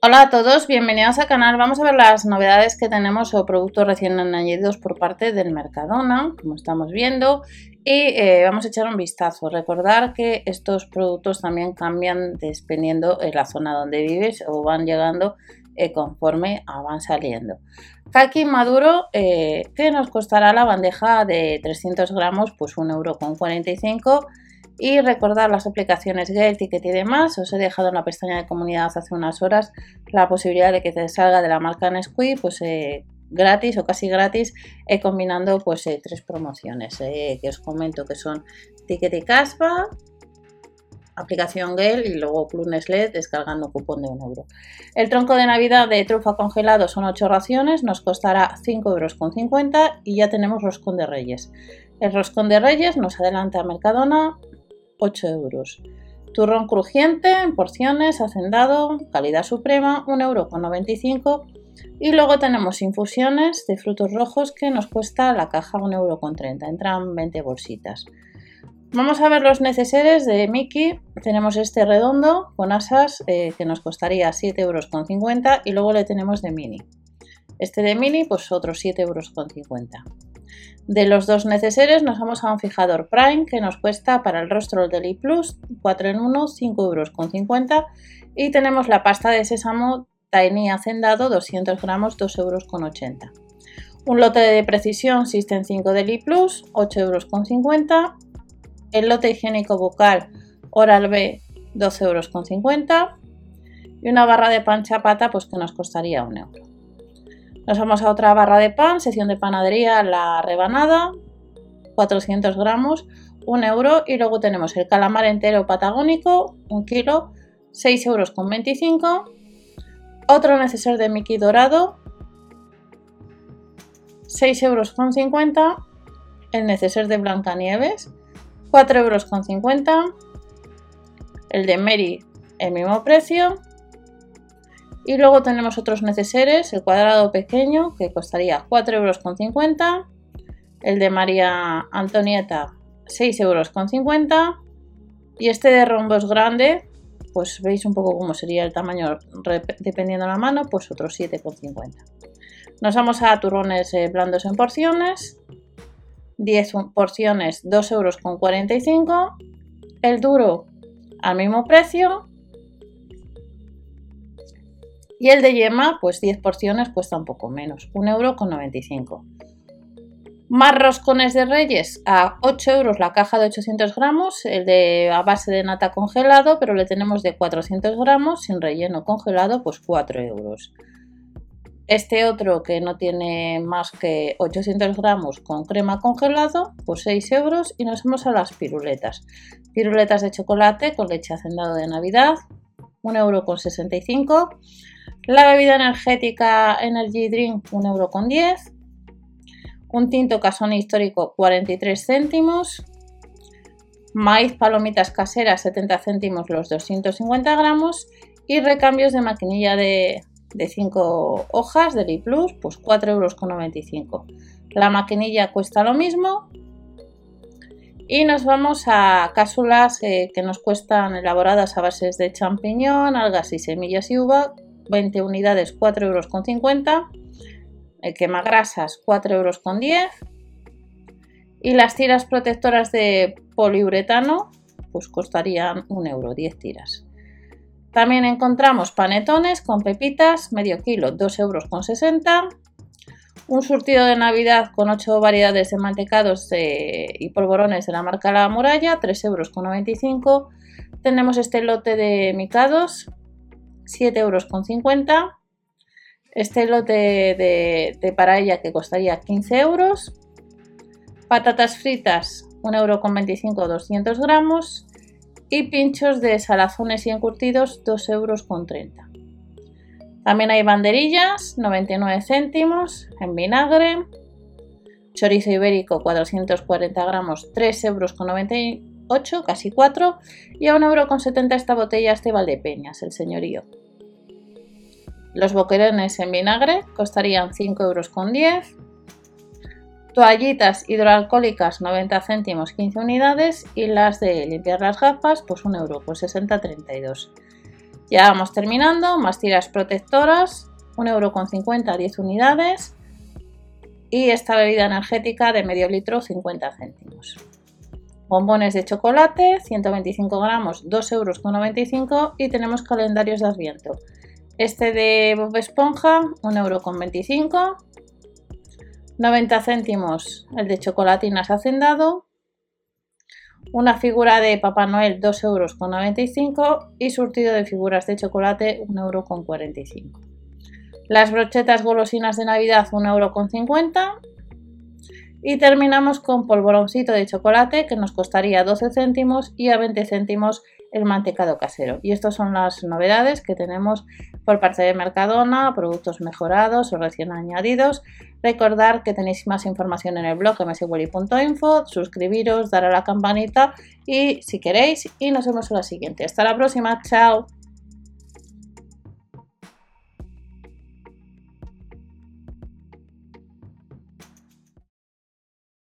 Hola a todos, bienvenidos al canal. Vamos a ver las novedades que tenemos o productos recién añadidos por parte del Mercadona, como estamos viendo, y eh, vamos a echar un vistazo. Recordar que estos productos también cambian dependiendo de la zona donde vives o van llegando eh, conforme van saliendo. Kaki maduro eh, que nos costará la bandeja de 300 gramos pues 1,45€ y recordar las aplicaciones Get, Ticket y demás. Os he dejado en la pestaña de comunidad hace unas horas la posibilidad de que te salga de la marca Nesquik pues gratis o casi gratis eh, combinando pues eh, tres promociones eh, que os comento que son Ticket y Caspa, aplicación Gel y luego Club Nestlé descargando cupón de un euro. El tronco de Navidad de trufa congelado son 8 raciones, nos costará 5,50 euros y ya tenemos roscón de Reyes. El roscón de Reyes nos adelanta a Mercadona 8 euros. Turrón crujiente en porciones, hacendado, calidad suprema, 1,95 euro y luego tenemos infusiones de frutos rojos que nos cuesta la caja 1,30€. Entran 20 bolsitas. Vamos a ver los neceseres de Mickey. Tenemos este redondo con asas eh, que nos costaría 7,50€ y luego le tenemos de mini. Este de mini, pues otros 7,50€. De los dos neceseres nos vamos a un fijador Prime que nos cuesta para el rostro del I Plus 4 en 1, 5,50€ y tenemos la pasta de sésamo Tiny Hacendado 200 gramos 2,80 euros. Un lote de precisión System 5 de Li Plus 8,50 euros. El lote higiénico bucal Oral B 12,50 euros. Y una barra de pan chapata pues que nos costaría un euro. Nos vamos a otra barra de pan, sección de panadería, la rebanada, 400 gramos, 1 euro. Y luego tenemos el calamar entero patagónico, 1 kilo, 6,25 euros otro neceser de Mickey dorado, 6,50 euros. El neceser de Blancanieves, 4,50 euros. El de Mary, el mismo precio. Y luego tenemos otros neceseres, el cuadrado pequeño, que costaría 4,50 euros. El de María Antonieta, 6,50 euros. Y este de rombos grande, pues veis un poco cómo sería el tamaño dependiendo de la mano, pues otros 7,50. Nos vamos a turrones eh, blandos en porciones, 10 porciones 2,45 euros, el duro al mismo precio y el de yema pues 10 porciones cuesta un poco menos, 1,95 euro. Más roscones de Reyes a 8 euros la caja de 800 gramos, el de a base de nata congelado, pero le tenemos de 400 gramos sin relleno congelado, pues 4 euros. Este otro que no tiene más que 800 gramos con crema congelado, pues 6 euros. Y nos vamos a las piruletas. Piruletas de chocolate con leche hacendado de Navidad, 1,65 euro. Con 65. La bebida energética Energy Drink, 1,10 euro. Con 10 un tinto casón histórico 43 céntimos, maíz palomitas caseras 70 céntimos los 250 gramos y recambios de maquinilla de, 5 hojas de Li Plus, pues 4,95 euros. La maquinilla cuesta lo mismo. Y nos vamos a cápsulas eh, que nos cuestan elaboradas a bases de champiñón, algas y semillas y uva, 20 unidades 4,50 euros el quemagrasas 4,10 euros y las tiras protectoras de poliuretano pues costarían 1 euro 10 tiras. También encontramos panetones con pepitas, medio kilo, 2,60 euros. Un surtido de Navidad con 8 variedades de mantecados y polvorones de la marca La Muralla, 3,95 euros. Tenemos este lote de micados, 7,50 euros. Este lote de, de que costaría 15 euros. Patatas fritas 1,25 euro 200 gramos. Y pinchos de salazones y encurtidos 2,30 euros. También hay banderillas 99 céntimos en vinagre. Chorizo ibérico 440 gramos 3,98 euros, casi 4. Y a 1,70 euro esta botella este Valdepeñas, el señorío. Los boquerones en vinagre costarían 5,10 euros. Toallitas hidroalcohólicas 90 céntimos 15 unidades y las de limpiar las gafas pues 1 euro, pues 60,32. Ya vamos terminando, más tiras protectoras, 1,50 euro 10 unidades y esta bebida energética de medio litro 50 céntimos. Bombones de chocolate, 125 gramos, 2,95 euros y tenemos calendarios de Adviento. Este de Bob Esponja, 1,25 euro. 90 céntimos el de chocolatinas hacendado. Una figura de Papá Noel, 2,95 euros. Y surtido de figuras de chocolate, 1,45 euro. Las brochetas golosinas de Navidad, 1,50 euro. Y terminamos con polvoroncito de chocolate que nos costaría 12 céntimos y a 20 céntimos el mantecado casero. Y estas son las novedades que tenemos por parte de Mercadona, productos mejorados o recién añadidos. Recordar que tenéis más información en el blog mswelly.info, suscribiros, dar a la campanita y si queréis y nos vemos en la siguiente. Hasta la próxima, chao.